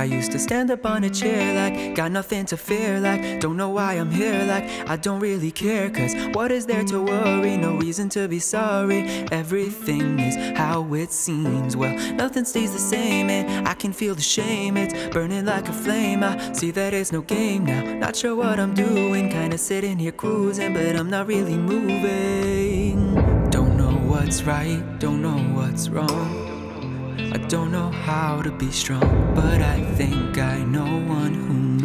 I used to stand up on a chair like, got nothing to fear, like, don't know why I'm here, like, I don't really care, cause what is there to worry? No reason to be sorry. Everything is how it seems. Well, nothing stays the same, and I can feel the shame. It's burning like a flame. I see that it's no game now. Not sure what I'm doing, kinda sitting here cruising, but I'm not really moving. Don't know what's right, don't know what's wrong. I don't know how to be strong, but I think I know one who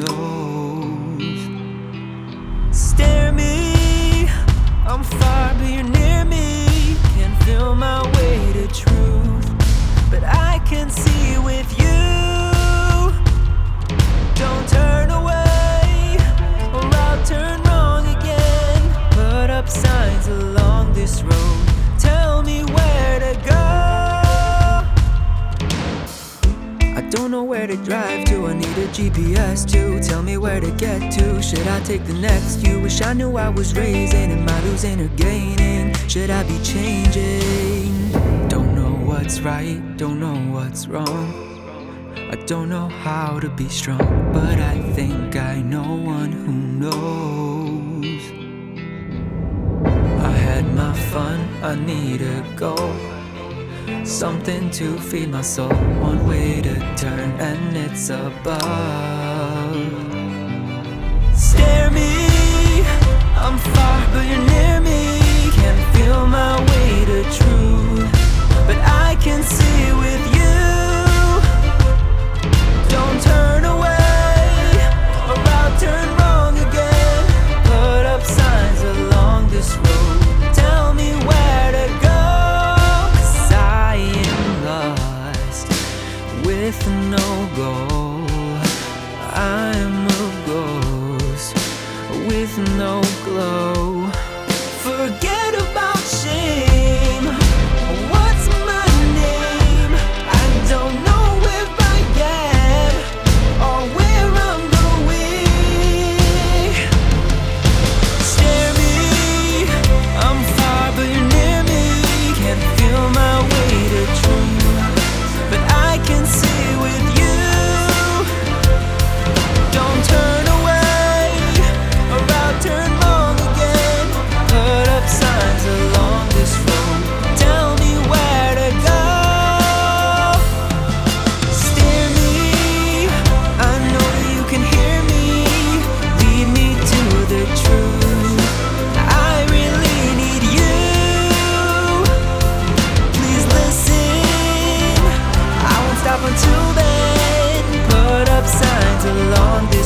don't know where to drive to. I need a GPS to tell me where to get to. Should I take the next you? Wish I knew I was raising. Am I losing or gaining? Should I be changing? Don't know what's right, don't know what's wrong. I don't know how to be strong, but I think I know one who knows. I had my fun, I need to go. Something to feed my soul, one way it's. put up signs along this.